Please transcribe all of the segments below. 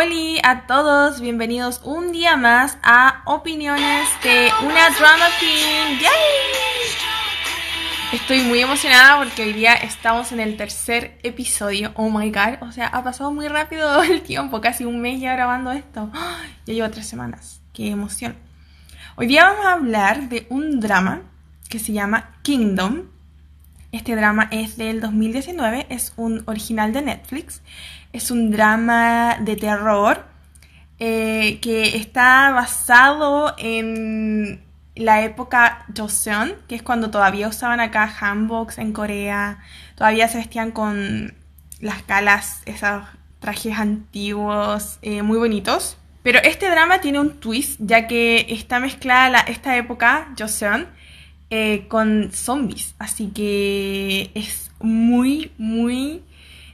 Hola a todos, bienvenidos un día más a Opiniones de una Drama Queen. ¡Yay! Estoy muy emocionada porque hoy día estamos en el tercer episodio. Oh my god, o sea, ha pasado muy rápido el tiempo, casi un mes ya grabando esto. Ya llevo tres semanas, qué emoción. Hoy día vamos a hablar de un drama que se llama Kingdom. Este drama es del 2019, es un original de Netflix. Es un drama de terror eh, que está basado en la época Joseon, que es cuando todavía usaban acá hanboks en Corea, todavía se vestían con las calas, esos trajes antiguos eh, muy bonitos. Pero este drama tiene un twist, ya que está mezclada esta época, Joseon, eh, con zombies. Así que es muy, muy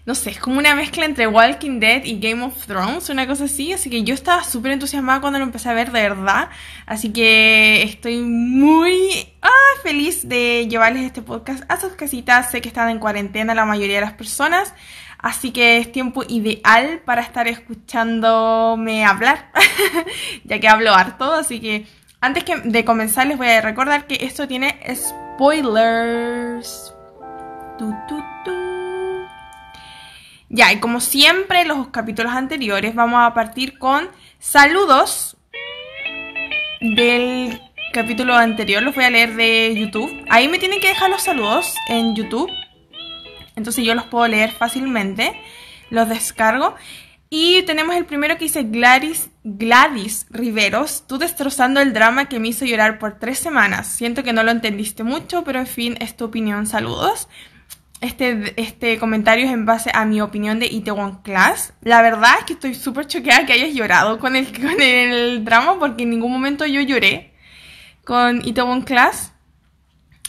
no sé, es como una mezcla entre Walking Dead y Game of Thrones, una cosa así. Así que yo estaba súper entusiasmada cuando lo empecé a ver de verdad. Así que estoy muy ah, feliz de llevarles este podcast a sus casitas. Sé que están en cuarentena la mayoría de las personas. Así que es tiempo ideal para estar escuchándome hablar, ya que hablo harto. Así que antes de comenzar les voy a recordar que esto tiene spoilers. Ya, y como siempre, los capítulos anteriores, vamos a partir con saludos del capítulo anterior. Los voy a leer de YouTube. Ahí me tienen que dejar los saludos en YouTube. Entonces yo los puedo leer fácilmente. Los descargo. Y tenemos el primero que dice Gladys, Gladys Riveros, tú destrozando el drama que me hizo llorar por tres semanas. Siento que no lo entendiste mucho, pero en fin, es tu opinión. Saludos. Este, este comentario es en base a mi opinión de Itaewon Class. La verdad es que estoy súper choqueada que hayas llorado con el, con el drama porque en ningún momento yo lloré con Itaewon Class.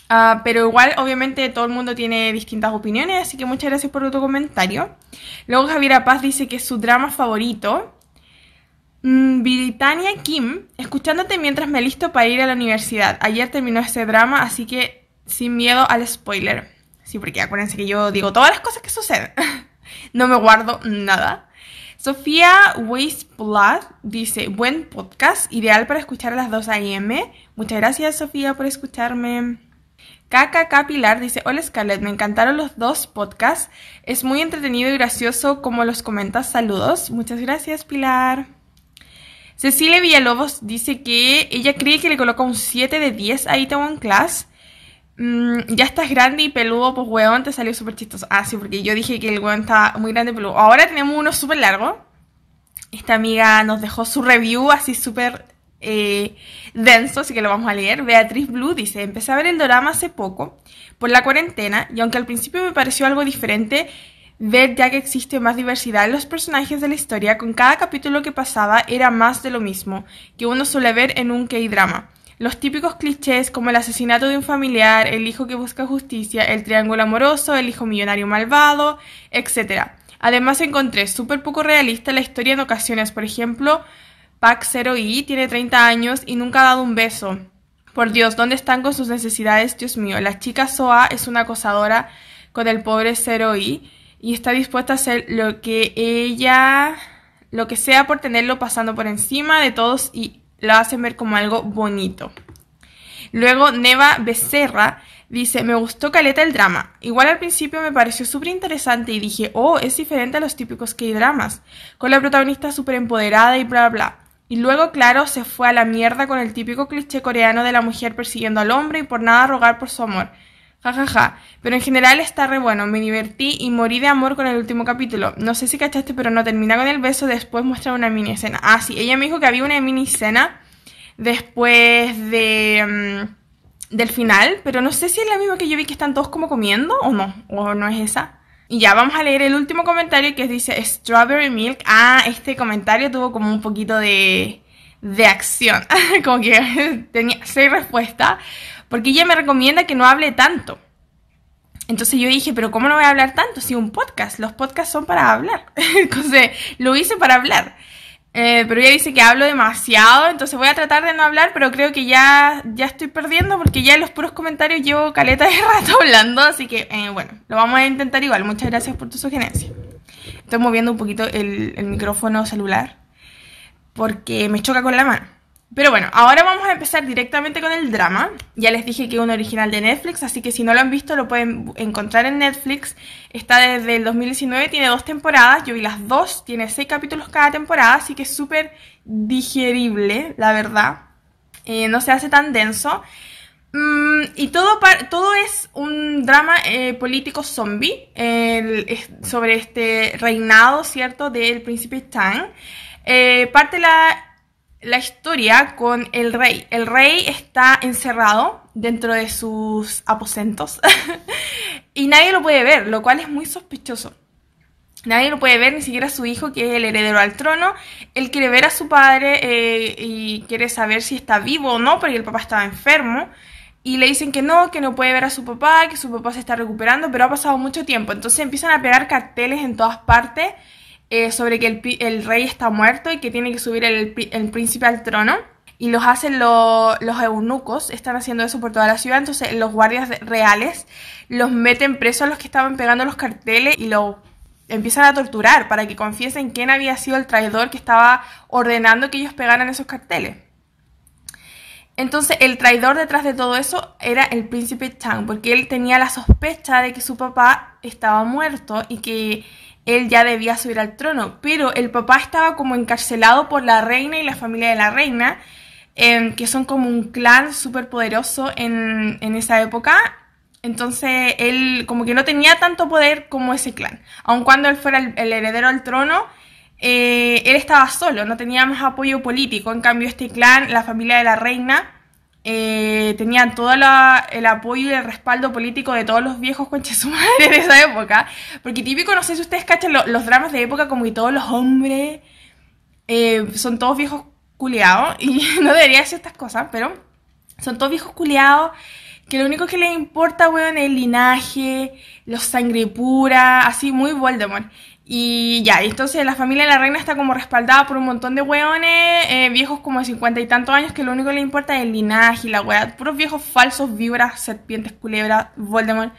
Ah, pero igual, obviamente, todo el mundo tiene distintas opiniones, así que muchas gracias por tu comentario. Luego Javier Paz dice que es su drama favorito. Mm, Britannia Kim, escuchándote mientras me listo para ir a la universidad. Ayer terminó ese drama, así que sin miedo al spoiler. Sí, porque acuérdense que yo digo todas las cosas que suceden. no me guardo nada. Sofía Blood dice, buen podcast, ideal para escuchar a las 2 a.m. Muchas gracias Sofía por escucharme. KKK Pilar dice, hola Scarlett, me encantaron los dos podcasts. Es muy entretenido y gracioso como los comentas. Saludos. Muchas gracias Pilar. Cecilia Villalobos dice que ella cree que le coloca un 7 de 10 a Itaewon Class Mm, ya estás grande y peludo, pues weón, te salió súper chistoso. Ah, sí, porque yo dije que el weón estaba muy grande y peludo. Ahora tenemos uno súper largo. Esta amiga nos dejó su review así súper eh, denso, así que lo vamos a leer. Beatriz Blue dice, empecé a ver el drama hace poco, por la cuarentena, y aunque al principio me pareció algo diferente, ver ya que existe más diversidad en los personajes de la historia, con cada capítulo que pasaba era más de lo mismo que uno suele ver en un K-drama. Los típicos clichés como el asesinato de un familiar, el hijo que busca justicia, el triángulo amoroso, el hijo millonario malvado, etc. Además encontré súper poco realista la historia en ocasiones. Por ejemplo, Pac Zero i tiene 30 años y nunca ha dado un beso. Por Dios, ¿dónde están con sus necesidades? Dios mío, la chica Soa es una acosadora con el pobre Zero i y está dispuesta a hacer lo que ella, lo que sea por tenerlo pasando por encima de todos y lo hacen ver como algo bonito. Luego Neva Becerra dice, me gustó Caleta el drama. Igual al principio me pareció súper interesante y dije, oh, es diferente a los típicos K-dramas, con la protagonista súper empoderada y bla bla. Y luego, claro, se fue a la mierda con el típico cliché coreano de la mujer persiguiendo al hombre y por nada rogar por su amor. Ja, ja, ja. Pero en general está re bueno. Me divertí y morí de amor con el último capítulo. No sé si cachaste, pero no termina con el beso. Después muestra una mini escena. Ah, sí. Ella me dijo que había una mini escena después de... Mm, del final. Pero no sé si es la misma que yo vi que están todos como comiendo o no. O no es esa. Y ya, vamos a leer el último comentario que dice Strawberry Milk. Ah, este comentario tuvo como un poquito de, de acción. como que tenía seis respuestas porque ella me recomienda que no hable tanto. Entonces yo dije, pero ¿cómo no voy a hablar tanto? Si un podcast, los podcasts son para hablar. Entonces lo hice para hablar. Eh, pero ella dice que hablo demasiado, entonces voy a tratar de no hablar, pero creo que ya, ya estoy perdiendo porque ya en los puros comentarios llevo caleta de rato hablando, así que eh, bueno, lo vamos a intentar igual. Muchas gracias por tu sugerencia. Estoy moviendo un poquito el, el micrófono celular porque me choca con la mano. Pero bueno, ahora vamos a empezar directamente con el drama. Ya les dije que es un original de Netflix, así que si no lo han visto lo pueden encontrar en Netflix. Está desde el 2019, tiene dos temporadas, yo vi las dos, tiene seis capítulos cada temporada, así que es súper digerible, la verdad. Eh, no se hace tan denso. Mm, y todo, todo es un drama eh, político zombie sobre este reinado, ¿cierto?, del príncipe Tang. Eh, parte la, la historia con el rey. El rey está encerrado dentro de sus aposentos y nadie lo puede ver, lo cual es muy sospechoso. Nadie lo puede ver, ni siquiera su hijo, que es el heredero al trono. Él quiere ver a su padre eh, y quiere saber si está vivo o no, porque el papá estaba enfermo. Y le dicen que no, que no puede ver a su papá, que su papá se está recuperando, pero ha pasado mucho tiempo. Entonces empiezan a pegar carteles en todas partes eh, sobre que el, rey está muerto y que tiene que subir el, príncipe al trono. Y los hacen los eunucos, están haciendo eso por toda la ciudad. Entonces los guardias reales los meten presos a los que estaban pegando los carteles y los empiezan a torturar para que confiesen quién había sido el traidor que estaba ordenando que ellos pegaran esos carteles. Entonces el traidor detrás de todo eso era el príncipe Chang, porque él tenía la sospecha de que su papá estaba muerto y que él ya debía subir al trono, pero el papá estaba como encarcelado por la reina y la familia de la reina, em, que son como un clan súper poderoso en, esa época. Entonces él como que no tenía tanto poder como ese clan. Aun cuando él fuera el, heredero al trono, eh, él estaba solo, no tenía más apoyo político. En cambio este clan, la familia de la reina, eh, tenían todo el apoyo y el respaldo político de todos los viejos conches de esa época. Porque típico, no sé si ustedes cachan los dramas de época, como que todos los hombres eh, son todos viejos culiados. Y no debería decir estas cosas, pero son todos viejos culiados. Que lo único que les importa, weón, es el linaje, los sangre pura, así muy Voldemort. Y ya, entonces la familia de la reina está como respaldada por un montón de weones, eh, viejos como de cincuenta y tantos años, que lo único que le importa es el linaje y la weá. Puros viejos falsos, víboras, serpientes, culebras, Voldemort.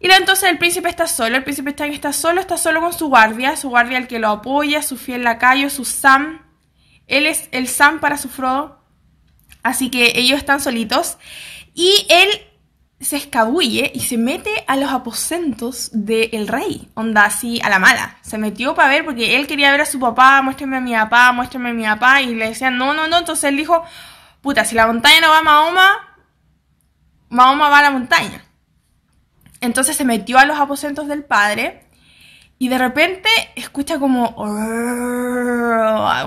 Y entonces el príncipe está solo, el príncipe está, está solo, está solo con su guardia, su guardia el que lo apoya, su fiel lacayo, su Sam. Él es el Sam para su Frodo. Así que ellos están solitos. Y él se escabulle y se mete a los aposentos del rey, onda así a la mala. Se metió para ver porque él quería ver a su papá, muéstrame a mi papá, muéstrame a mi papá, y le decían no, no, no. Entonces él dijo, puta, si la montaña no va a Mahoma, Mahoma va a la montaña. Entonces se metió a los aposentos del padre y de repente escucha como...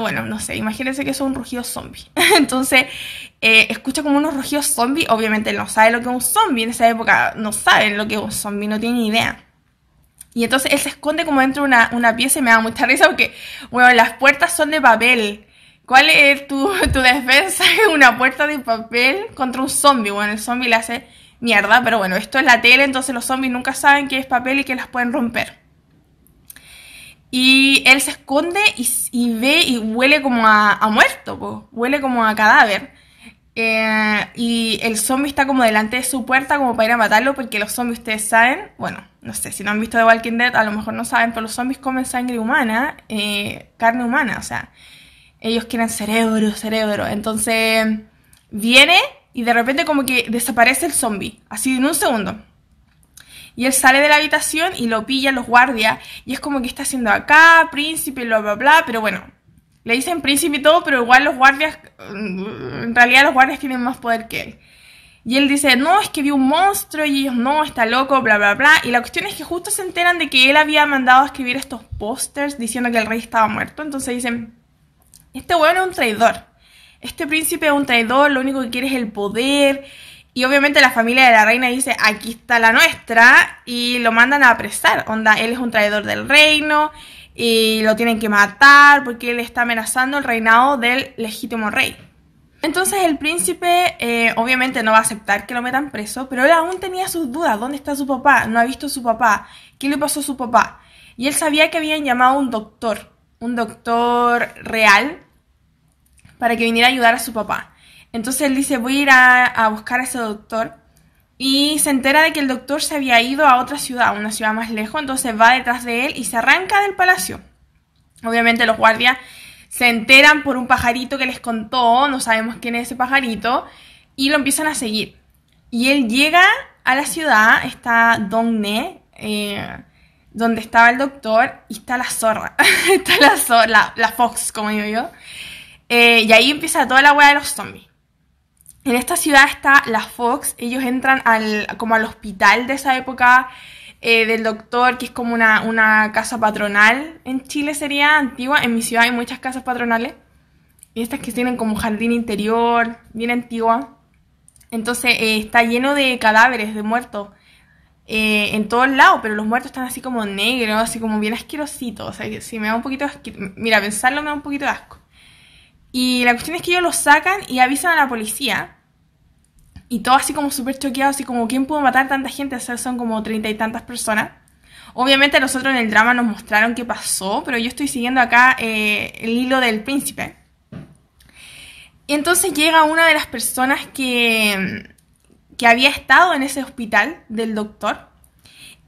Bueno, no sé, imagínense que es un rugido zombie. Entonces, eh, escucha como unos rugidos zombie. Obviamente no sabe lo que es un zombie. En esa época no saben lo que es un zombie, no tiene ni idea. Y entonces él se esconde como dentro de una, pieza y me da mucha risa porque, bueno, las puertas son de papel. ¿Cuál es tu, tu defensa? una puerta de papel contra un zombie. Bueno, el zombie le hace mierda, pero bueno, esto es la tele, entonces los zombies nunca saben que es papel y que las pueden romper. Y él se esconde y, ve y huele como a, muerto, huele como a cadáver. Eh, y el zombie está como delante de su puerta como para ir a matarlo porque los zombies ustedes saben, bueno, no sé, si no han visto The Walking Dead a lo mejor no saben, pero los zombies comen sangre humana, eh, carne humana, o sea, ellos quieren cerebro, cerebro. Entonces viene y de repente como que desaparece el zombie, así en un segundo. Y él sale de la habitación y lo pilla los guardias. Y es como que está haciendo acá, príncipe, bla, bla, bla. Pero bueno, le dicen príncipe y todo, pero igual los guardias, en realidad los guardias tienen más poder que él. Y él dice, no, es que vi un monstruo y ellos, no, está loco, bla, bla, bla. Y la cuestión es que justo se enteran de que él había mandado a escribir estos pósters diciendo que el rey estaba muerto. Entonces dicen, este weón es un traidor. Este príncipe es un traidor, lo único que quiere es el poder. Y obviamente la familia de la reina dice, aquí está la nuestra, y lo mandan a apresar. Onda, él es un traidor del reino, y lo tienen que matar porque él está amenazando el reinado del legítimo rey. Entonces el príncipe eh, obviamente no va a aceptar que lo metan preso, pero él aún tenía sus dudas. ¿Dónde está su papá? No ha visto a su papá. ¿Qué le pasó a su papá? Y él sabía que habían llamado a un doctor, un doctor real, para que viniera a ayudar a su papá. Entonces él dice, voy a ir a, buscar a ese doctor y se entera de que el doctor se había ido a otra ciudad, a una ciudad más lejos, entonces va detrás de él y se arranca del palacio. Obviamente los guardias se enteran por un pajarito que les contó, no sabemos quién es ese pajarito, y lo empiezan a seguir. Y él llega a la ciudad, está Dongne, eh, donde estaba el doctor, y está la zorra, está la, zorra, la, Fox, como digo yo. Eh, y ahí empieza toda la hueá de los zombies. En esta ciudad está la Fox, ellos entran al, como al hospital de esa época eh, del doctor, que es como una, una, casa patronal. En Chile sería antigua, en mi ciudad hay muchas casas patronales. Y estas que tienen como jardín interior, bien antigua. Entonces eh, está lleno de cadáveres, de muertos. Eh, en todos lados, pero los muertos están así como negros, así como bien asquerositos. O sea, si me da un poquito de Mira, pensarlo me da un poquito de asco. Y la cuestión es que ellos los sacan y avisan a la policía. Y todo así como súper choqueado, así como, ¿quién pudo matar tanta gente? O sea, son como treinta y tantas personas. Obviamente nosotros en el drama nos mostraron qué pasó, pero yo estoy siguiendo acá eh, el hilo del príncipe. Y entonces llega una de las personas que, que había estado en ese hospital del doctor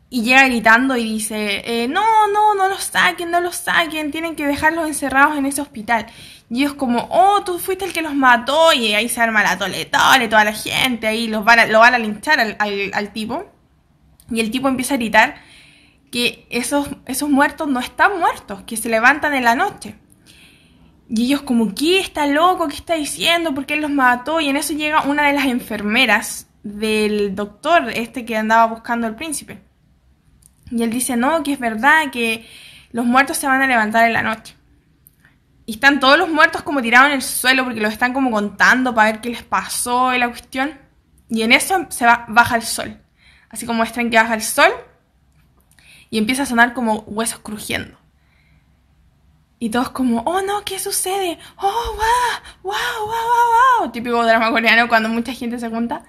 y llega gritando y dice, eh, no, no, no los saquen, no los saquen, tienen que dejarlos encerrados en ese hospital. Y es como, oh, tú fuiste el que los mató y ahí se arma la toletole, toda la gente, ahí los van lo van a linchar al, al, tipo. Y el tipo empieza a gritar que esos, esos muertos no están muertos, que se levantan en la noche. Y ellos como, ¿qué está loco? ¿Qué está diciendo? ¿Por qué los mató? Y en eso llega una de las enfermeras del doctor, este que andaba buscando al príncipe. Y él dice, no, que es verdad, que los muertos se van a levantar en la noche. Y están todos los muertos como tirados en el suelo porque los están como contando para ver qué les pasó y la cuestión. Y en eso se va, baja el sol. Así como muestran que baja el sol y empieza a sonar como huesos crujiendo. Y todos como, oh no, ¿qué sucede? Oh, wow, wow, wow, wow, wow. Típico drama coreano cuando mucha gente se junta.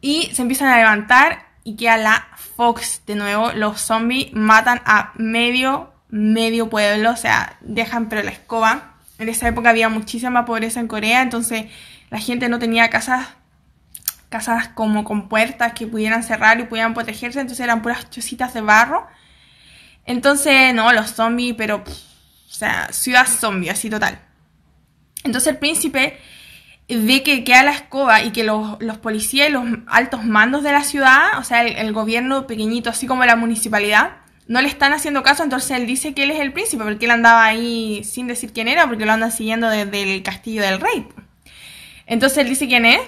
Y se empiezan a levantar y queda la Fox de nuevo. Los zombies matan a medio, medio pueblo, o sea, dejan pero la escoba. En esa época había muchísima pobreza en Corea, entonces la gente no tenía casas casas como con puertas que pudieran cerrar y pudieran protegerse, entonces eran puras chocitas de barro. Entonces, no, los zombies, pero, o sea, ciudad zombie, así total. Entonces el príncipe ve que queda la escoba y que los, policías y los altos mandos de la ciudad, o sea, el, gobierno pequeñito, así como la municipalidad, no le están haciendo caso, entonces él dice que él es el príncipe, porque él andaba ahí sin decir quién era, porque lo andan siguiendo desde el castillo del rey. Entonces él dice quién es,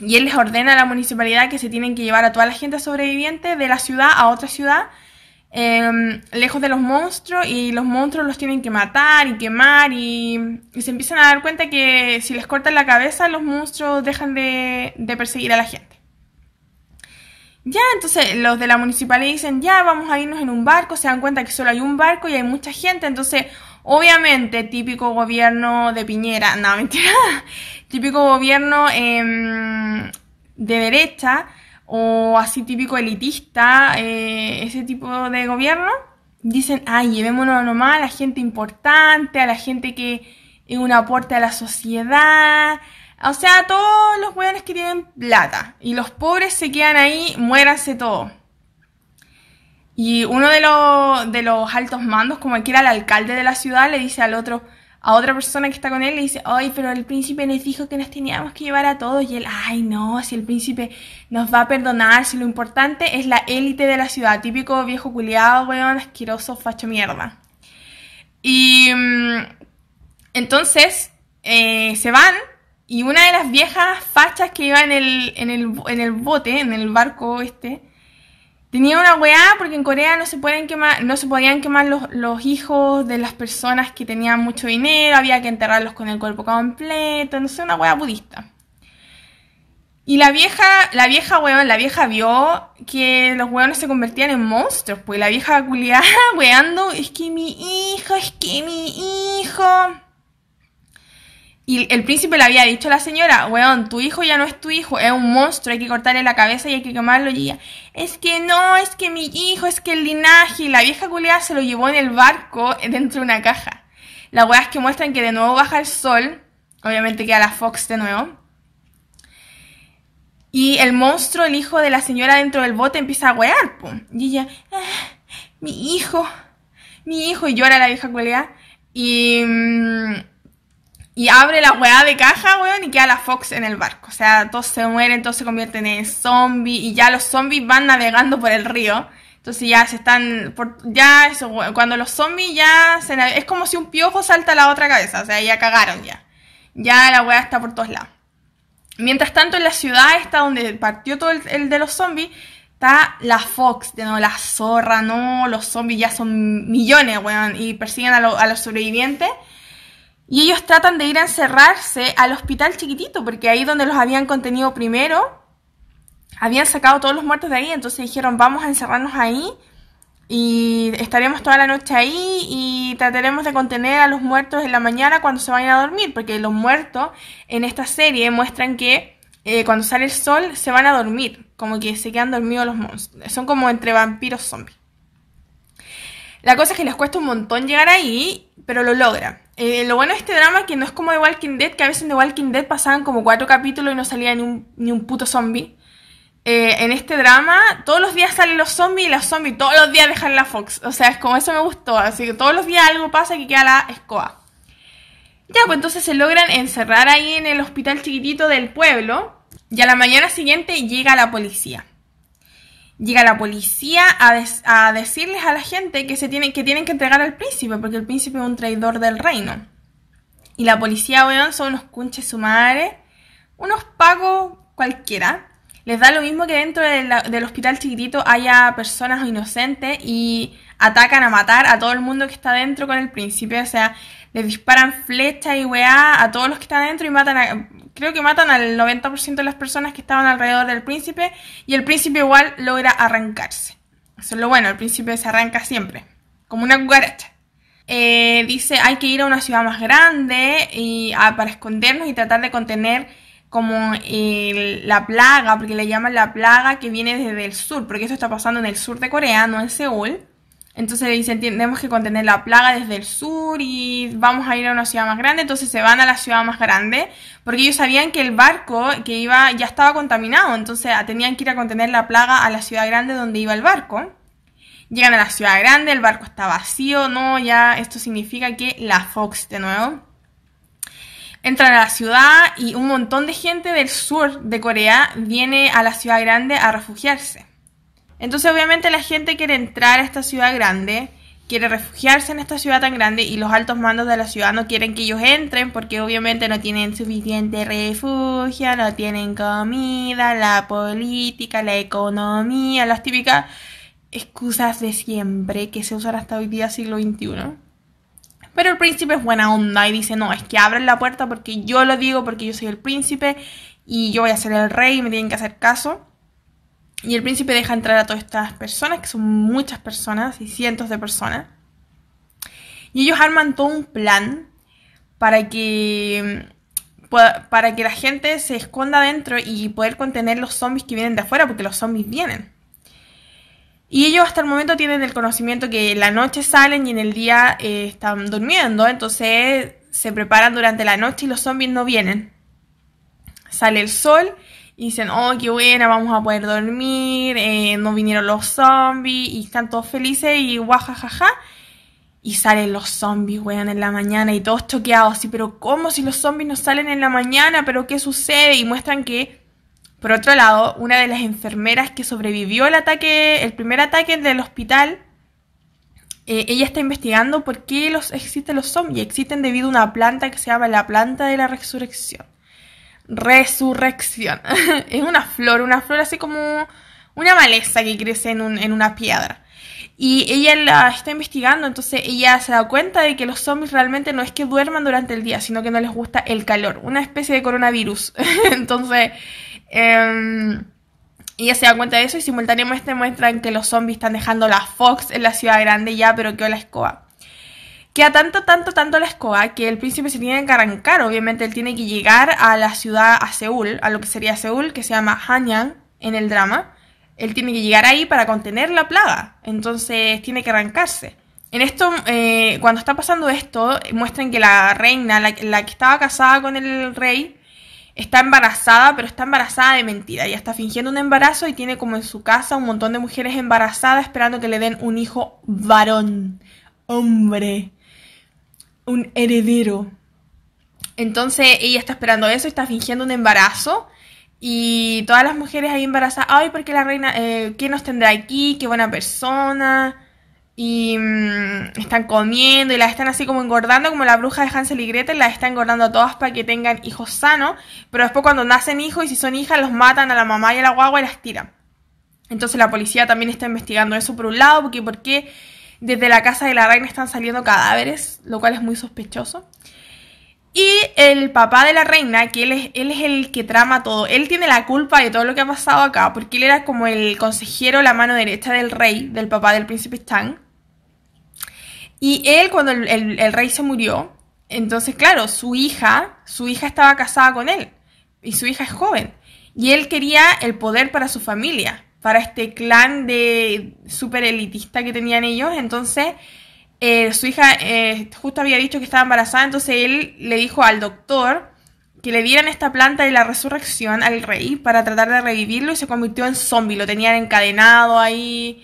y él les ordena a la municipalidad que se tienen que llevar a toda la gente sobreviviente de la ciudad a otra ciudad Em, lejos de los monstruos y los monstruos los tienen que matar y quemar y, se empiezan a dar cuenta que si les cortan la cabeza los monstruos dejan de, perseguir a la gente. Ya, entonces los de la municipalidad dicen, ya, vamos a irnos en un barco, se dan cuenta que solo hay un barco y hay mucha gente, entonces obviamente típico gobierno de Piñera, no, mentira, típico gobierno em, de derecha, o así típico elitista, eh, ese tipo de gobierno, dicen, ay, llevémonos nomás a la gente importante, a la gente que es un aporte a la sociedad, o sea, todos los hueones que tienen plata, y los pobres se quedan ahí, muéranse todos. Y uno de los, de los altos mandos, como que era el alcalde de la ciudad, le dice al otro, a otra persona que está con él le dice, ay, pero el príncipe nos dijo que nos teníamos que llevar a todos. Y él, ay, no, si el príncipe nos va a perdonar, si lo importante es la élite de la ciudad. Típico viejo culiado, weón, asqueroso, facho mierda. Y mm, entonces eh, se van y una de las viejas fachas que iba en el, en el, en el bote, en el barco este, Tenía una weá porque en Corea no se, pueden quemar, no se podían quemar los, hijos de las personas que tenían mucho dinero, había que enterrarlos con el cuerpo completo, no sé, una weá budista. Y la vieja, la vieja weón, la vieja vio que los weones se convertían en monstruos, pues la vieja culiada weando, es que mi hijo, es que mi hijo. Y el príncipe le había dicho a la señora, weón, tu hijo ya no es tu hijo, es un monstruo, hay que cortarle la cabeza y hay que quemarlo. Y ella, es que no, es que mi hijo, es que el linaje. Y la vieja culiada se lo llevó en el barco dentro de una caja. La weá es que muestran que de nuevo baja el sol, obviamente queda la Fox de nuevo. Y el monstruo, el hijo de la señora dentro del bote, empieza a wear, pum. Y ella, ah, mi hijo, mi hijo, y llora la vieja cuelga. Y, mm, y abre la weá de caja, weón, y queda la Fox en el barco. O sea, todos se mueren, todos se convierten en zombies, y ya los zombies van navegando por el río. Entonces ya se están, por, ya cuando los zombies ya, se, es como si un piojo salta a la otra cabeza, o sea, ya cagaron ya. Ya la weá está por todos lados. Mientras tanto, en la ciudad esta donde partió todo el, de los zombies, está la Fox, no, la zorra, no, los zombies ya son millones, weón, y persiguen a, los sobrevivientes. Y ellos tratan de ir a encerrarse al hospital chiquitito, porque ahí donde los habían contenido primero, habían sacado todos los muertos de ahí, entonces dijeron, vamos a encerrarnos ahí y estaremos toda la noche ahí y trataremos de contener a los muertos en la mañana cuando se vayan a dormir, porque los muertos en esta serie muestran que eh, cuando sale el sol se van a dormir, como que se quedan dormidos los monstruos. Son como entre vampiros zombies. La cosa es que les cuesta un montón llegar ahí, pero lo logran. Eh, lo bueno de este drama es que no es como The Walking Dead, que a veces en The Walking Dead pasaban como cuatro capítulos y no salía ni un, puto zombie. Eh, en este drama, todos los días salen los zombies y los zombies todos los días dejan la Fox. O sea, es como eso me gustó. Así que todos los días algo pasa que queda la escoba. Ya, pues entonces se logran encerrar ahí en el hospital chiquitito del pueblo. Y a la mañana siguiente llega la policía. Llega la policía a, decirles a la gente que, se tienen, que tienen que entregar al príncipe, porque el príncipe es un traidor del reino. Y la policía, weón, son unos cunches sumares, unos pagos cualquiera les da lo mismo que dentro del hospital chiquitito haya personas inocentes y atacan a matar a todo el mundo que está dentro con el príncipe. O sea, les disparan flechas y weá a todos los que están dentro y matan a, creo que matan al 90% de las personas que estaban alrededor del príncipe y el príncipe igual logra arrancarse. Eso es lo bueno, el príncipe se arranca siempre, como una cucaracha. Eh, dice, hay que ir a una ciudad más grande y, ah, para escondernos y tratar de contener como la plaga, porque le llaman la plaga que viene desde el sur, porque eso está pasando en el sur de Corea, no en Seúl. Entonces le dicen, tenemos que contener la plaga desde el sur y vamos a ir a una ciudad más grande. Entonces se van a la ciudad más grande porque ellos sabían que el barco que iba ya estaba contaminado. Entonces tenían que ir a contener la plaga a la ciudad grande donde iba el barco. Llegan a la ciudad grande, el barco está vacío. No, ya esto significa que la Fox de nuevo entran a la ciudad y un montón de gente del sur de Corea viene a la ciudad grande a refugiarse. Entonces obviamente la gente quiere entrar a esta ciudad grande, quiere refugiarse en esta ciudad tan grande y los altos mandos de la ciudad no quieren que ellos entren porque obviamente no tienen suficiente refugio, no tienen comida, la política, la economía, las típicas excusas de siempre que se usan hasta hoy día siglo XXI. Pero el príncipe es buena onda y dice, no, es que abren la puerta porque yo lo digo, porque yo soy el príncipe y yo voy a ser el rey y me tienen que hacer caso. Y el príncipe deja entrar a todas estas personas, que son muchas personas y cientos de personas. Y ellos arman todo un plan para que para que la gente se esconda dentro y poder contener los zombies que vienen de afuera, porque los zombies vienen. Y ellos hasta el momento tienen el conocimiento que en la noche salen y en el día eh, están durmiendo, entonces se preparan durante la noche y los zombies no vienen. Sale el sol y dicen, oh, qué buena, vamos a poder dormir, eh, no vinieron los zombies y están todos felices y guajajaja. Y salen los zombies, weón, en la mañana y todos choqueados, así, pero ¿cómo si los zombies no salen en la mañana? ¿Pero qué sucede? Y muestran que por otro lado, una de las enfermeras que sobrevivió el ataque, el primer ataque del hospital, eh, ella está investigando por qué los, existen los zombies. Existen debido a una planta que se llama la planta de la resurrección. Resurrección. es una flor, una flor así como una maleza que crece en, en una piedra. Y ella la está investigando, entonces ella se da cuenta de que los zombies realmente no es que duerman durante el día, sino que no les gusta el calor, una especie de coronavirus. entonces eh, ella se da cuenta de eso y simultáneamente muestran que los zombies están dejando la Fox en la ciudad grande ya, pero que la escoba. Queda tanto, tanto, tanto la escoba que el príncipe se tiene que arrancar. Obviamente él tiene que llegar a la ciudad, a Seúl, a lo que sería Seúl, que se llama Hanyang en el drama. Él tiene que llegar ahí para contener la plaga. Entonces tiene que arrancarse. En esto, eh, cuando está pasando esto, muestran que la reina, la, la que estaba casada con el rey, está embarazada, pero está embarazada de mentira. Ella está fingiendo un embarazo y tiene como en su casa un montón de mujeres embarazadas esperando que le den un hijo varón, hombre, un heredero. Entonces ella está esperando eso, está fingiendo un embarazo. Y todas las mujeres ahí embarazadas, ay, porque la reina, eh, ¿qué nos tendrá aquí? Qué buena persona y mm, están comiendo y las están así como engordando, como la bruja de Hansel y Gretel, las está engordando a todas para que tengan hijos sanos, pero después cuando nacen hijos y si son hijas los matan a la mamá y a la guagua y las tiran. Entonces la policía también está investigando eso por un lado, porque porque desde la casa de la reina están saliendo cadáveres, lo cual es muy sospechoso. Y el papá de la reina, que él es, él el que trama todo, él tiene la culpa de todo lo que ha pasado acá, porque él era como el consejero, la mano derecha del rey, del papá del príncipe Stan. Y él, cuando el, rey se murió, entonces, claro, su hija, su hija estaba casada con él. Y su hija es joven. Y él quería el poder para su familia, para este clan de super elitista que tenían ellos. Entonces, eh, su hija eh, justo había dicho que estaba embarazada, entonces él le dijo al doctor que le dieran esta planta de la resurrección al rey para tratar de revivirlo y se convirtió en zombie. Lo tenían encadenado ahí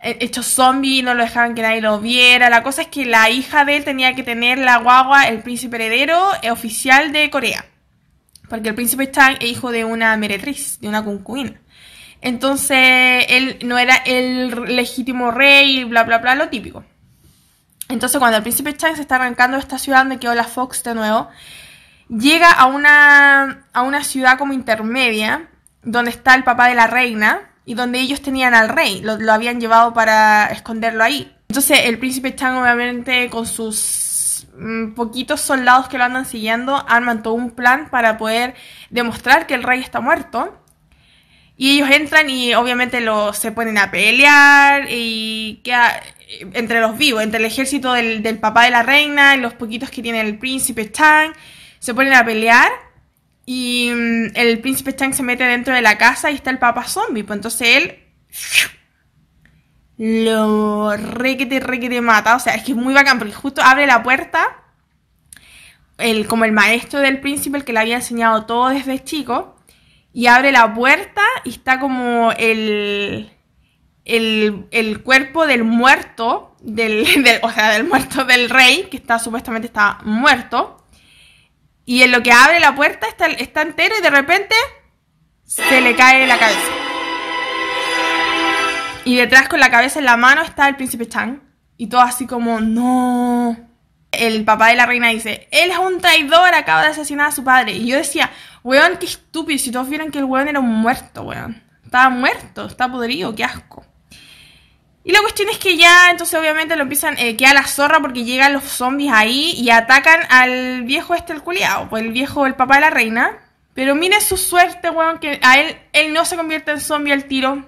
hecho zombie, no lo dejaban que nadie lo viera. La cosa es que la hija de él tenía que tener la guagua, el príncipe heredero eh, oficial de Corea. Porque el príncipe Chang es hijo de una meretriz, de una concubina. Entonces, él no era el legítimo rey, bla, bla, bla, lo típico. Entonces, cuando el príncipe Chang se está arrancando de esta ciudad donde quedó la Fox de nuevo, llega a una, a una ciudad como intermedia, donde está el papá de la reina, y donde ellos tenían al rey, lo, habían llevado para esconderlo ahí. Entonces el príncipe Chang obviamente con sus mm, poquitos soldados que lo andan siguiendo arman todo un plan para poder demostrar que el rey está muerto. Y ellos entran y obviamente lo, se ponen a pelear y queda entre los vivos, entre el ejército del, del papá de la reina y los poquitos que tiene el príncipe Chang, se ponen a pelear y mm, el príncipe Chang se mete dentro de la casa y está el papa zombie. Pues entonces él lo re que te mata. O sea, es que es muy bacán porque justo abre la puerta. El, como el maestro del príncipe, el que le había enseñado todo desde chico. Y abre la puerta y está como el, el, el cuerpo del muerto, del, o sea, del muerto del rey, que está supuestamente está muerto. Y en lo que abre la puerta está, está entero y de repente se le cae la cabeza. Y detrás con la cabeza en la mano está el príncipe Chang. Y todo así como, no. El papá de la reina dice, él es un traidor, acaba de asesinar a su padre. Y yo decía, weón, qué estúpido. Si todos vieran que el weón era un muerto, weón. Estaba muerto, está podrido, qué asco. Y la cuestión es que ya, entonces obviamente lo empiezan, eh, queda la zorra porque llegan los zombies ahí y atacan al viejo este, el culiao, pues el viejo, el papá de la reina. Pero mire su suerte, weón, que a él, él no se convierte en zombie al tiro.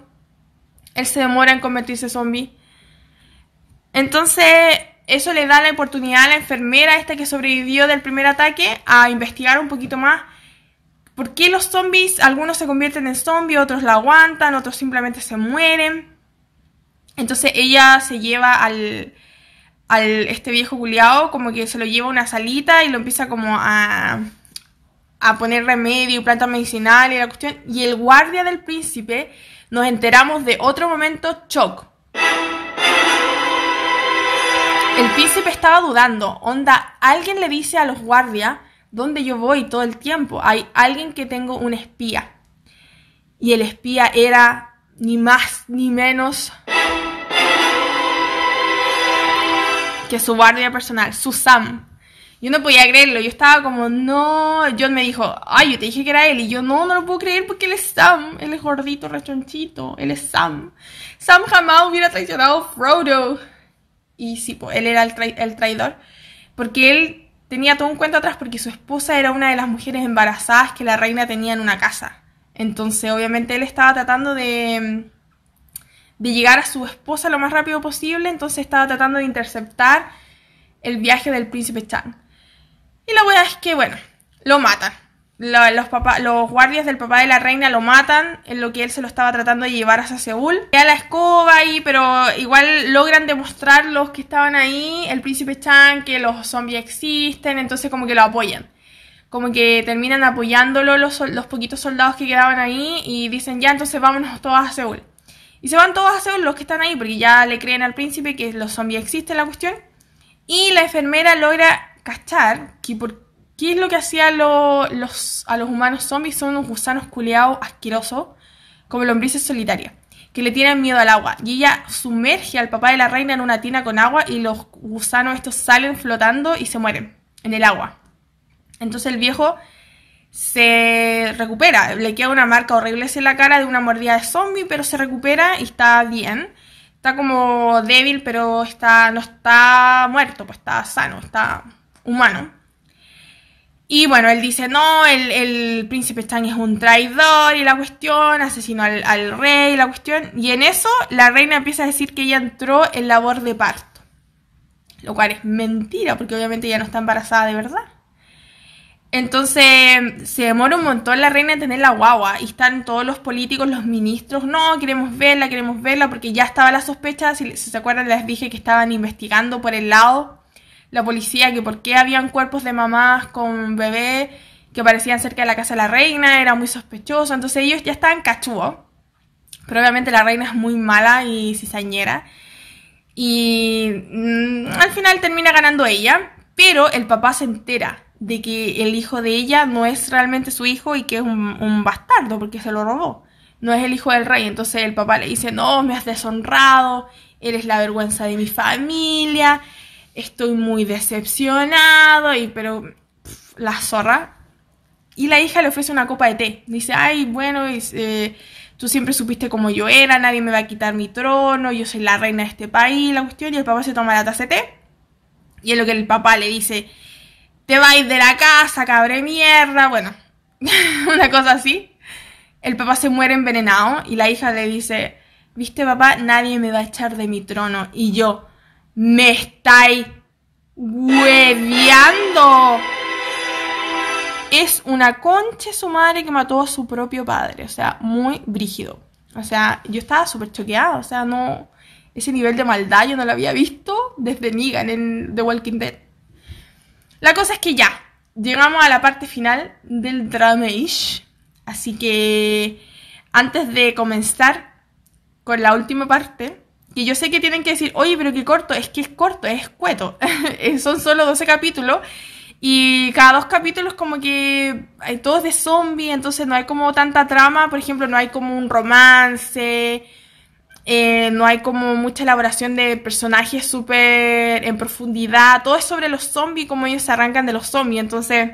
Él se demora en convertirse en zombie. Entonces, eso le da la oportunidad a la enfermera esta que sobrevivió del primer ataque a investigar un poquito más por qué los zombies, algunos se convierten en zombies, otros la aguantan, otros simplemente se mueren. Entonces ella se lleva al, al este viejo culiao, como que se lo lleva a una salita y lo empieza como a, a poner remedio, plantas medicinales y la cuestión. Y el guardia del príncipe nos enteramos de otro momento shock. El príncipe estaba dudando, onda, alguien le dice a los guardias dónde yo voy todo el tiempo. Hay alguien que tengo un espía. Y el espía era ni más ni menos que su guardia personal, su Sam. Yo no podía creerlo, yo estaba como, no, John me dijo, ay, yo te dije que era él, y yo no, no lo puedo creer porque él es Sam, él es gordito, rechonchito, él es Sam. Sam jamás hubiera traicionado a Frodo. Y sí, pues él era el, el traidor, porque él tenía todo un cuento atrás porque su esposa era una de las mujeres embarazadas que la reina tenía en una casa. Entonces, obviamente, él estaba tratando de de llegar a su esposa lo más rápido posible, entonces estaba tratando de interceptar el viaje del príncipe Chang. Y la verdad es que, bueno, lo matan. Los, los guardias del papá de la reina lo matan en lo que él se lo estaba tratando de llevar hacia Seúl. Queda la escoba ahí, pero igual logran demostrar los que estaban ahí, el príncipe Chang, que los zombies existen, entonces como que lo apoyan como que terminan apoyándolo los, los poquitos soldados que quedaban ahí y dicen ya, entonces vámonos todos a Seúl. Y se van todos a Seúl los que están ahí porque ya le creen al príncipe que los zombies existen la cuestión. Y la enfermera logra cachar que por qué es lo que hacían los, a los humanos zombies son unos gusanos culeados asquerosos como lombrices solitarias que le tienen miedo al agua. Y ella sumerge al papá de la reina en una tina con agua y los gusanos estos salen flotando y se mueren en el agua. Entonces el viejo se recupera, le queda una marca horrible en la cara de una mordida de zombie, pero se recupera y está bien. Está como débil, pero está, no está muerto, pues está sano, está humano. Y bueno, él dice, no, el, príncipe Stan es un traidor y la cuestión, asesinó al, al, rey y la cuestión. Y en eso la reina empieza a decir que ella entró en labor de parto. Lo cual es mentira, porque obviamente ella no está embarazada de verdad. Entonces se demora un montón la reina en tener la guagua y están todos los políticos, los ministros, no, queremos verla, queremos verla, porque ya estaba la sospecha, si, se acuerdan les dije que estaban investigando por el lado la policía que por qué habían cuerpos de mamás con bebés que parecían cerca de la casa de la reina, era muy sospechoso, entonces ellos ya estaban cachúos, pero obviamente la reina es muy mala y cizañera y mm, al final termina ganando ella, pero el papá se entera de que el hijo de ella no es realmente su hijo y que es un, bastardo porque se lo robó. No es el hijo del rey. Entonces el papá le dice, no, me has deshonrado, eres la vergüenza de mi familia, estoy muy decepcionado, y pero la zorra. Y la hija le ofrece una copa de té. Dice, ay, bueno, eh, tú siempre supiste como yo era, nadie me va a quitar mi trono, yo soy la reina de este país, la cuestión. Y el papá se toma la taza de té. Y es lo que el papá le dice, te vais de la casa, cabre mierda, bueno, una cosa así. El papá se muere envenenado y la hija le dice, viste papá, nadie me va a echar de mi trono. Y yo, me estáis hueveando. Es una concha su madre que mató a su propio padre, o sea, muy brígido. O sea, yo estaba súper choqueada, o sea, no... Ese nivel de maldad yo no lo había visto desde Negan en The Walking Dead. La cosa es que ya, llegamos a la parte final del Drameish. Así que antes de comenzar con la última parte, que yo sé que tienen que decir, oye, pero qué corto, es que es corto, es escueto. Son solo 12 capítulos. Y cada dos capítulos como que hay todos de zombie, entonces no hay como tanta trama, por ejemplo, no hay como un romance, eh, no hay como mucha elaboración de personajes súper en profundidad. Todo es sobre los zombies, como ellos se arrancan de los zombies. Entonces,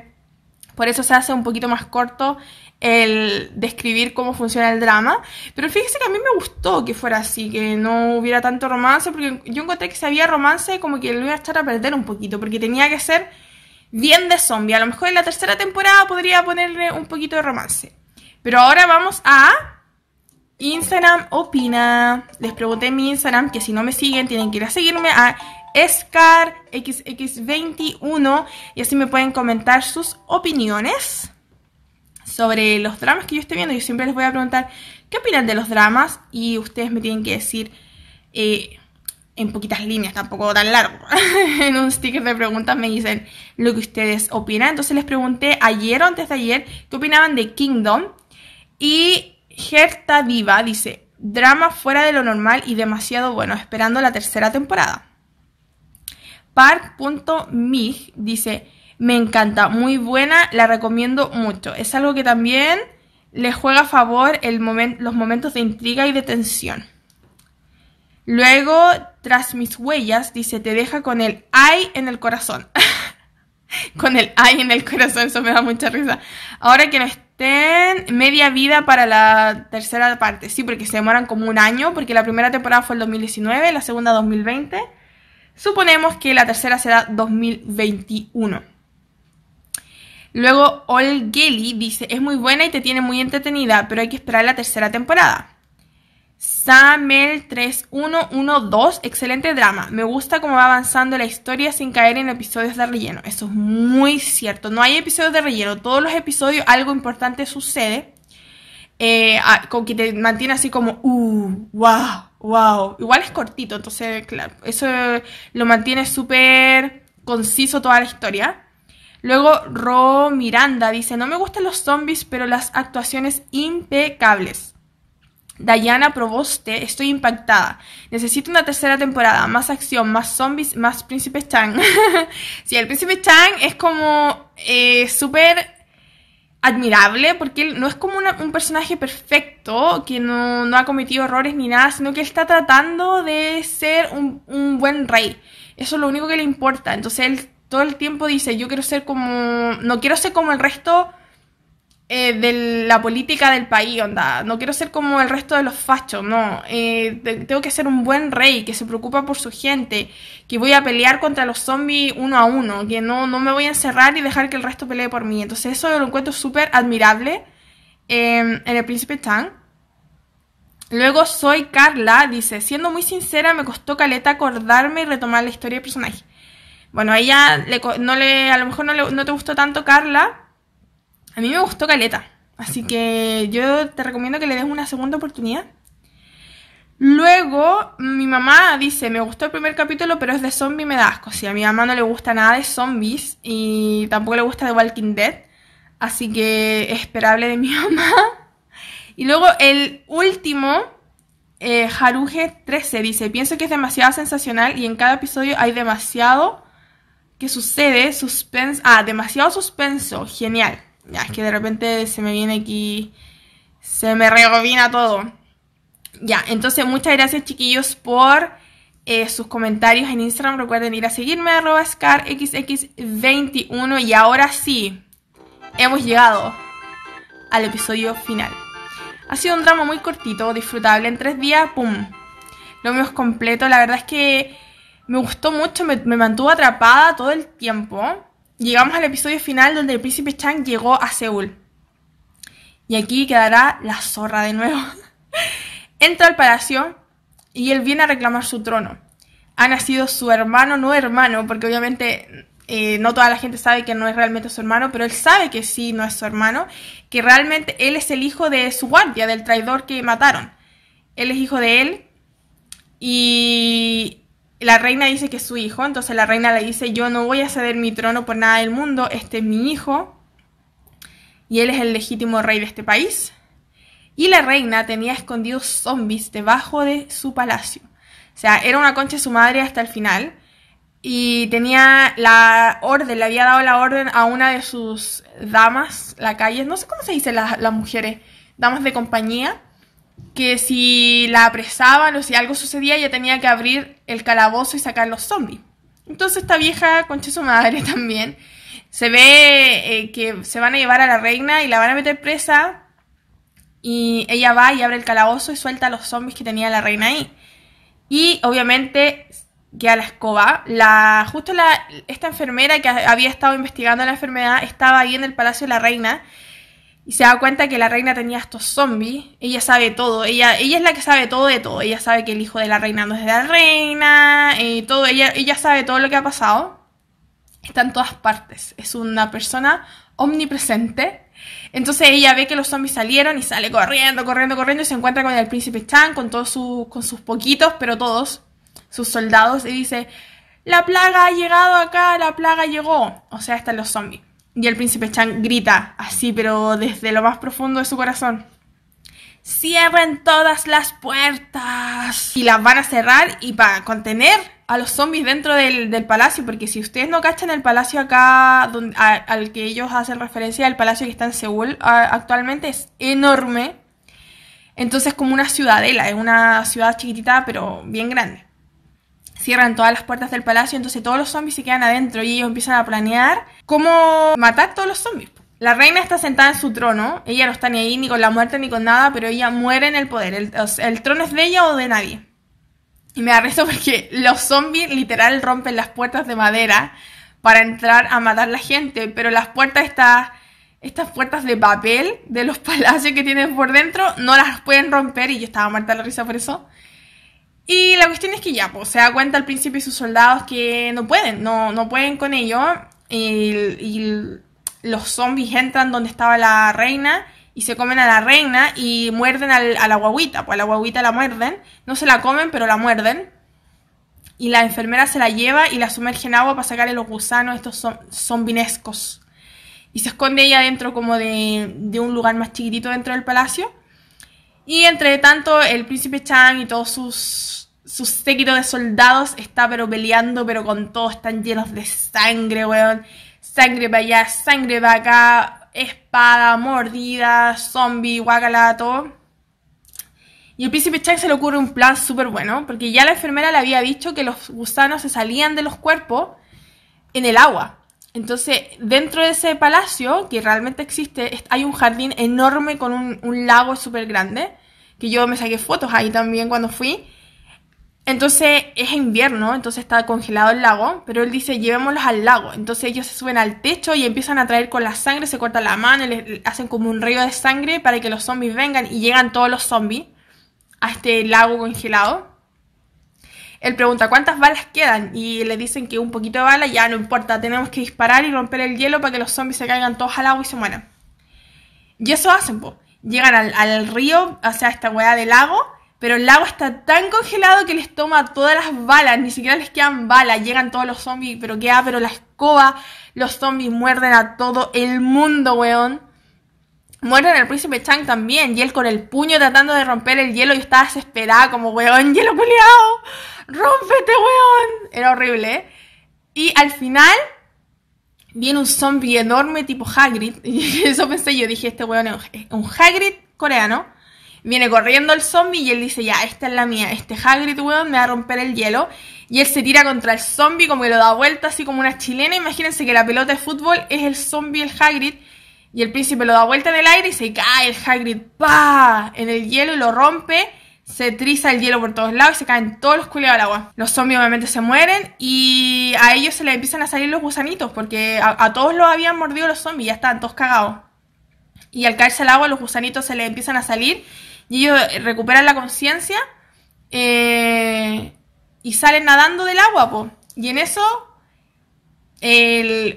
por eso se hace un poquito más corto el describir cómo funciona el drama. Pero fíjese que a mí me gustó que fuera así, que no hubiera tanto romance, porque yo encontré que si había romance, como que lo iba a estar a perder un poquito, porque tenía que ser bien de zombie. A lo mejor en la tercera temporada podría ponerle un poquito de romance. Pero ahora vamos a Instagram opina. Les pregunté en mi Instagram que si no me siguen tienen que ir a seguirme a ScarXX21 y así me pueden comentar sus opiniones sobre los dramas que yo estoy viendo. Yo siempre les voy a preguntar qué opinan de los dramas y ustedes me tienen que decir eh, en poquitas líneas, tampoco tan largo. en un sticker de preguntas me dicen lo que ustedes opinan. Entonces les pregunté ayer o antes de ayer qué opinaban de Kingdom y Gerta Diva dice, drama fuera de lo normal y demasiado bueno, esperando la tercera temporada. Park.mig dice, me encanta, muy buena, la recomiendo mucho. Es algo que también le juega a favor los momentos de intriga y de tensión. Luego, tras mis huellas, dice, te deja con el ay en el corazón. con el ay en el corazón, eso me da mucha risa. Ahora que no estén media vida para la tercera parte, sí, porque se demoran como un año, porque la primera temporada fue el 2019, la segunda 2020. Suponemos que la tercera será 2021. Luego, Olgeli dice, es muy buena y te tiene muy entretenida, pero hay que esperar la tercera temporada. Samel 3112, excelente drama. Me gusta cómo va avanzando la historia sin caer en episodios de relleno. Eso es muy cierto. No hay episodios de relleno. Todos los episodios algo importante sucede. Eh, con que te mantiene así como, uh, wow, wow. Igual es cortito, entonces, claro, eso lo mantiene súper conciso toda la historia. Luego Ro Miranda dice, no me gustan los zombies, pero las actuaciones impecables. Diana Proboste, estoy impactada. Necesito una tercera temporada, más acción, más zombies, más Príncipe Chang. sí, el Príncipe Chang es como eh, súper admirable porque él no es como un personaje perfecto que no, ha cometido errores ni nada, sino que él está tratando de ser un, un buen rey. Eso es lo único que le importa. Entonces él todo el tiempo dice, yo quiero ser como, no quiero ser como el resto eh, de la política del país, onda. No quiero ser como el resto de los fachos, no. Eh, tengo que ser un buen rey que se preocupa por su gente, que voy a pelear contra los zombies uno a uno, que no, no me voy a encerrar y dejar que el resto pelee por mí. Entonces eso lo encuentro súper admirable em, en el príncipe Tang. Luego soy Carla, dice, siendo muy sincera, me costó caleta acordarme y retomar la historia del personaje. Bueno, a ella no le, a lo mejor no, no te gustó tanto Carla, a mí me gustó Caleta. Así que yo te recomiendo que le des una segunda oportunidad. Luego, mi mamá dice, me gustó el primer capítulo, pero es de zombie me da asco. Sí, a mi mamá no le gusta nada de zombies y tampoco le gusta The Walking Dead. Así que esperable de mi mamá. Y luego el último, eh, Haruge 13, dice, pienso que es demasiado sensacional y en cada episodio hay demasiado que sucede, suspense, ah, demasiado suspenso, genial. Ya, es que de repente se me viene aquí. Se me rebobina todo. Ya, entonces muchas gracias chiquillos por eh, sus comentarios en Instagram. Recuerden ir a seguirme arroba scarxx21. Y ahora sí, hemos llegado al episodio final. Ha sido un drama muy cortito, disfrutable. En tres días, ¡pum! Lo hemos completo. La verdad es que me gustó mucho, me mantuvo atrapada todo el tiempo llegamos al episodio final donde el príncipe Chang llegó a Seúl. Y aquí quedará la zorra de nuevo. Entra al palacio y él viene a reclamar su trono. Ha nacido su hermano, no hermano, porque obviamente eh, no toda la gente sabe que no es realmente su hermano, pero él sabe que sí no es su hermano, que realmente él es el hijo de su guardia, del traidor que mataron. Él es hijo de él y la reina dice que es su hijo, entonces la reina le dice, yo no voy a ceder mi trono por nada del mundo, este es mi hijo, y él es el legítimo rey de este país. Y la reina tenía escondidos zombies debajo de su palacio. O sea, era una concha de su madre hasta el final. Y tenía la orden, le había dado la orden a una de sus damas, la calle, no sé cómo se dice las, las mujeres, damas de compañía, que si la apresaban o si algo sucedía, ella tenía que abrir el calabozo y sacar los zombies. Entonces esta vieja, concha su madre también, se ve eh, que se van a llevar a la reina y la van a meter presa y ella va y abre el calabozo y suelta los zombies que tenía la reina ahí. Y obviamente queda la escoba. La, justo la, esta enfermera que había estado investigando la enfermedad estaba ahí en el palacio de la reina y se da cuenta que la reina tenía estos zombies. Ella sabe todo. Ella, ella es la que sabe todo de todo. Ella sabe que el hijo de la reina no es de la reina. Eh, todo. Ella, ella sabe todo lo que ha pasado. Está en todas partes. Es una persona omnipresente. Entonces ella ve que los zombies salieron y sale corriendo, corriendo, corriendo y se encuentra con el príncipe Chan, con todos sus, con sus poquitos, pero todos, sus soldados, y dice, la plaga ha llegado acá, la plaga llegó. O sea, están los zombies. Y el príncipe Chang grita así, pero desde lo más profundo de su corazón. Cierren todas las puertas. Y las van a cerrar y para contener a los zombies dentro del, palacio. Porque si ustedes no cachan el palacio acá, al que ellos hacen referencia, el palacio que está en Seúl actualmente es enorme. Entonces como una ciudadela, es una ciudad chiquitita pero bien grande cierran todas las puertas del palacio, entonces todos los zombies se quedan adentro y ellos empiezan a planear cómo matar todos los zombies. La reina está sentada en su trono, ella no está ni ahí ni con la muerte ni con nada, pero ella muere en el poder. El, trono es de ella o de nadie. Y me rezo porque los zombies literal rompen las puertas de madera para entrar a matar a la gente, pero las puertas estas estas puertas de papel de los palacios que tienen por dentro no las pueden romper y yo estaba muerta la risa por eso. Y la cuestión es que ya, pues se da cuenta al principio y sus soldados que no pueden, no, no pueden con ello. Y, los zombies entran donde estaba la reina y se comen a la reina y muerden a la guaguita. Pues a la guaguita la muerden. No se la comen, pero la muerden. y la enfermera se la lleva y la sumerge en agua para sacarle los gusanos, estos zombinescos. Y se esconde ella dentro como de, de un lugar más chiquitito dentro del palacio. Y entre tanto, el príncipe Chang y todos sus, sus séquitos de soldados está pero peleando, pero con todo, están llenos de sangre, weón. Sangre para allá, sangre para acá, espada, mordida, zombie, guacala, todo. Y el príncipe Chang se le ocurre un plan súper bueno, porque ya la enfermera le había dicho que los gusanos se salían de los cuerpos en el agua. Entonces, dentro de ese palacio, que realmente existe, hay un jardín enorme con un, lago súper grande, que yo me saqué fotos ahí también cuando fui. Entonces es invierno, entonces está congelado el lago, pero él dice llevémoslos al lago. Entonces ellos se suben al techo y empiezan a traer con la sangre, se cortan la mano, le hacen como un río de sangre para que los zombies vengan y llegan todos los zombies a este lago congelado él pregunta cuántas balas quedan y le dicen que un poquito de bala, ya no importa, tenemos que disparar y romper el hielo para que los zombies se caigan todos al agua y se mueran. Y eso hacen, po. Llegan al, río, o sea, esta weá del lago, pero el lago está tan congelado que les toma todas las balas, ni siquiera les quedan balas, llegan todos los zombies, pero queda, pero la escoba, los zombies muerden a todo el mundo, weón. Muerden al príncipe Chang también, y él con el puño tratando de romper el hielo y estaba desesperada como, weón, hielo culiao, rómpete, weón. Era horrible. Y al final viene un zombie enorme tipo Hagrid, y eso pensé yo, dije, este weón es un Hagrid coreano. Viene corriendo el zombie y él dice, ya, esta es la mía, este Hagrid, weón, me va a romper el hielo. Y él se tira contra el zombie como que lo da vuelta así como una chilena. Imagínense que la pelota de fútbol es el zombie, el Hagrid y el príncipe lo da vuelta en el aire y se cae el Hagrid pa en el hielo y lo rompe. Se triza el hielo por todos lados y se caen todos los culeados al agua. Los zombies obviamente se mueren y a ellos se les empiezan a salir los gusanitos porque a, todos los habían mordido los zombies, ya estaban todos cagados. Y al caerse al agua los gusanitos se les empiezan a salir y ellos recuperan la conciencia eh, y salen nadando del agua. Po. Y en eso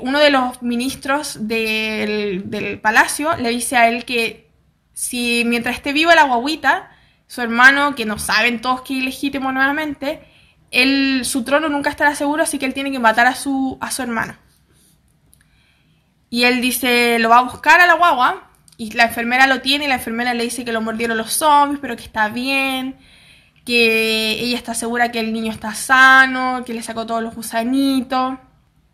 uno de los ministros del, palacio le dice a él que si mientras esté vivo la guaguita, su hermano, que no saben todos que es ilegítimo nuevamente, él, su trono nunca estará seguro, así que él tiene que matar a su, a su hermano. Y él dice, lo va a buscar a la guagua, y la enfermera lo tiene, y la enfermera le dice que lo mordieron los zombies, pero que está bien, que ella está segura que el niño está sano, que le sacó todos los gusanitos.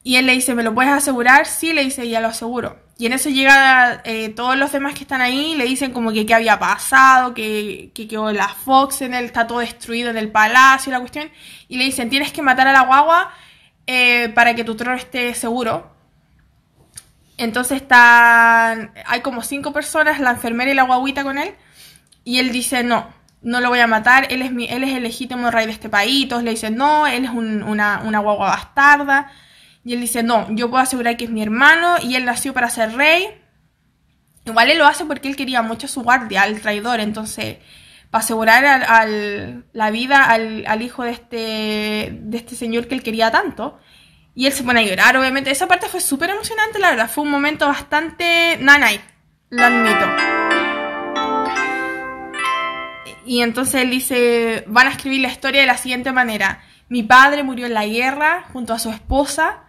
Y él le dice, ¿me lo puedes asegurar? Sí, le dice, ya lo aseguro. Y en eso llega eh, todos los demás que están ahí, le dicen como que qué había pasado, que, que quedó la Fox en él, está todo destruido en el palacio, la cuestión. Y le dicen, tienes que matar a la guagua eh, para que tu trono esté seguro. Entonces están, hay como cinco personas, la enfermera y la guaguita con él. Y él dice, no, no lo voy a matar, él es, mi, él es el legítimo rey de este país. Todos le dicen, no, él es una, una guagua bastarda. Y él dice, no, yo puedo asegurar que es mi hermano y él nació para ser rey. Igual él lo hace porque él quería mucho a su guardia, al traidor. Entonces, para asegurar la vida al, hijo de este, de este señor que él quería tanto. Y él se pone a llorar, obviamente. Esa parte fue súper emocionante, la verdad. Fue un momento bastante... Nanay, lo admito. Y entonces él dice, van a escribir la historia de la siguiente manera. Mi padre murió en la guerra junto a su esposa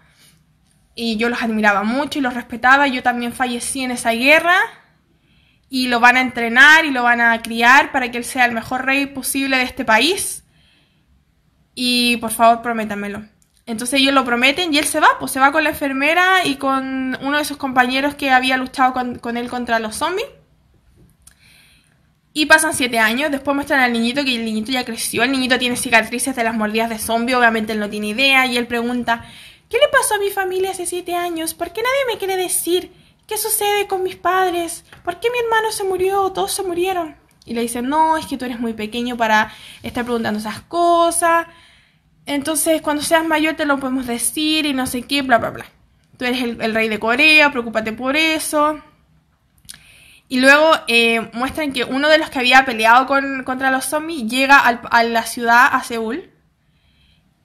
y yo los admiraba mucho y los respetaba. Yo también fallecí en esa guerra y lo van a entrenar y lo van a criar para que él sea el mejor rey posible de este país. Y por favor, prométamelo. Entonces ellos lo prometen y él se va, pues se va con la enfermera y con uno de sus compañeros que había luchado con, él contra los zombies. Y pasan siete años, después muestran al niñito que el niñito ya creció, el niñito tiene cicatrices de las mordidas de zombie, obviamente él no tiene idea y él pregunta, ¿Qué le pasó a mi familia hace siete años? ¿Por qué nadie me quiere decir? ¿Qué sucede con mis padres? ¿Por qué mi hermano se murió? Todos se murieron. Y le dicen, no, es que tú eres muy pequeño para estar preguntando esas cosas. Entonces, cuando seas mayor te lo podemos decir y no sé qué, bla, bla, bla. Tú eres el, rey de Corea, preocúpate por eso. Y luego eh, muestran que uno de los que había peleado contra los zombies llega a la ciudad, a Seúl,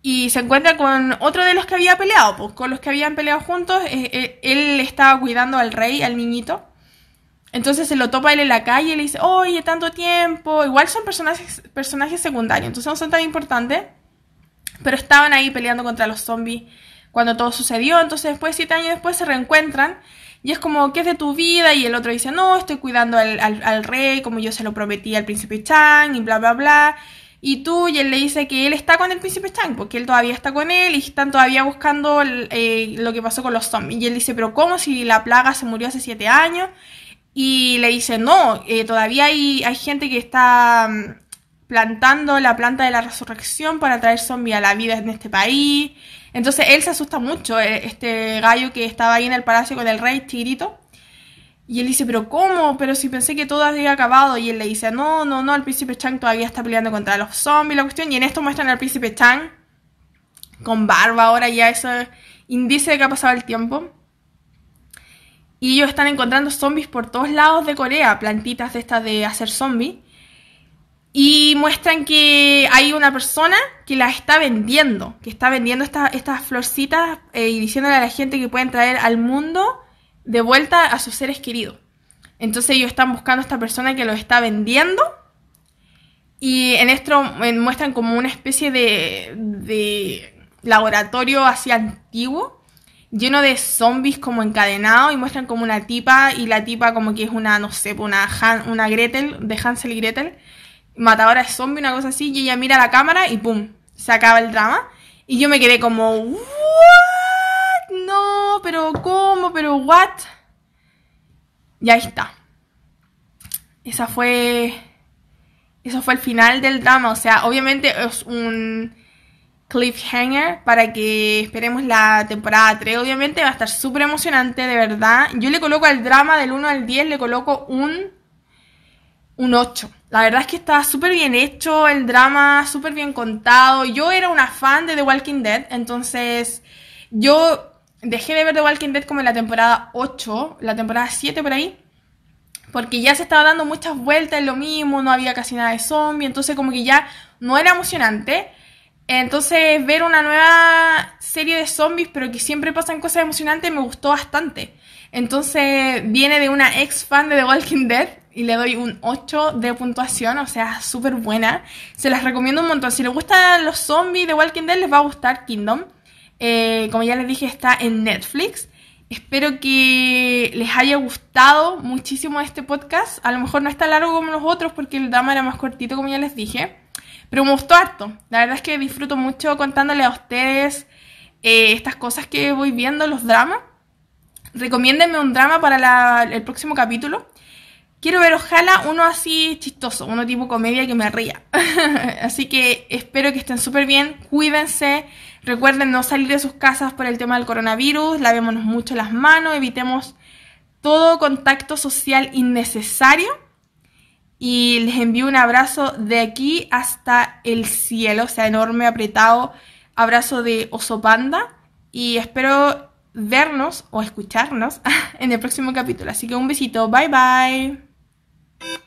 y se encuentra con otro de los que había peleado, pues con los que habían peleado juntos, eh, eh, él estaba cuidando al rey, al niñito. Entonces se lo topa él en la calle y le dice, oye, tanto tiempo. Igual son personajes, secundarios, entonces no son tan importantes. Pero estaban ahí peleando contra los zombies cuando todo sucedió. Entonces después, siete años después, se reencuentran. Y es como, ¿qué es de tu vida? Y el otro dice, no, estoy cuidando al, al rey como yo se lo prometí al príncipe Chang y bla, bla, bla. Y tú, y él le dice que él está con el príncipe Chang, porque él todavía está con él y están todavía buscando eh, lo que pasó con los zombies. Y él dice, pero ¿cómo si la plaga se murió hace siete años? Y le dice, no, eh, todavía hay, hay gente que está mm, plantando la planta de la resurrección para traer zombies a la vida en este país. Entonces él se asusta mucho, eh, este gallo que estaba ahí en el palacio con el rey Tirito. Y él dice, pero ¿cómo? Pero si pensé que todo había acabado. Y él le dice, no, no, no, el príncipe Chang todavía está peleando contra los zombies, la cuestión. Y en esto muestran al príncipe Chang con barba ahora, ya eso indice de que ha pasado el tiempo. Y ellos están encontrando zombies por todos lados de Corea, plantitas de estas de hacer zombies. Y muestran que hay una persona que las está vendiendo, que está vendiendo estas florcitas eh, y diciéndole a la gente que pueden traer al mundo de vuelta a sus seres queridos. Entonces ellos están buscando a esta persona que lo está vendiendo. Y en esto muestran como una especie de, de laboratorio así antiguo, lleno de zombies como encadenados. Y muestran como una tipa, y la tipa como que es una, no sé, una, una Gretel, de Hansel y Gretel, matadora de zombies, una cosa así. Y ella mira la cámara y ¡pum! Se acaba el drama. Y yo me quedé como, pero ¿cómo? ¿Pero what? Y ahí está. Esa fue. Eso fue el final del drama. O sea, obviamente es un cliffhanger para que esperemos la temporada 3. Obviamente va a estar súper emocionante, de verdad. Yo le coloco al drama del 1 al 10, le coloco un, un 8. La verdad es que está súper bien hecho el drama, súper bien contado. Yo era una fan de The Walking Dead, entonces yo dejé de ver The Walking Dead como en la temporada 8, la temporada 7 por ahí, porque ya se estaba dando muchas vueltas en lo mismo, no había casi nada de zombie, entonces como que ya no era emocionante. Entonces ver una nueva serie de zombies, pero que siempre pasan cosas emocionantes, me gustó bastante. Entonces viene de una ex fan de The Walking Dead y le doy un 8 de puntuación, o sea, súper buena. Se las recomiendo un montón. Si les gustan los zombies de Walking Dead, les va a gustar Kingdom. Eh, como ya les dije, está en Netflix. Espero que les haya gustado muchísimo este podcast. A lo mejor no está largo como los otros porque el drama era más cortito, como ya les dije. Pero me gustó harto. La verdad es que disfruto mucho contándole a ustedes eh, estas cosas que voy viendo, los dramas. Recomiéndenme un drama para el próximo capítulo. Quiero ver, ojalá, uno así chistoso, uno tipo comedia que me ría. así que espero que estén súper bien, cuídense, recuerden no salir de sus casas por el tema del coronavirus, lavémonos mucho las manos, evitemos todo contacto social innecesario. Y les envío un abrazo de aquí hasta el cielo, o sea, enorme, apretado, abrazo de oso panda. Y espero vernos o escucharnos en el próximo capítulo. Así que un besito, bye bye.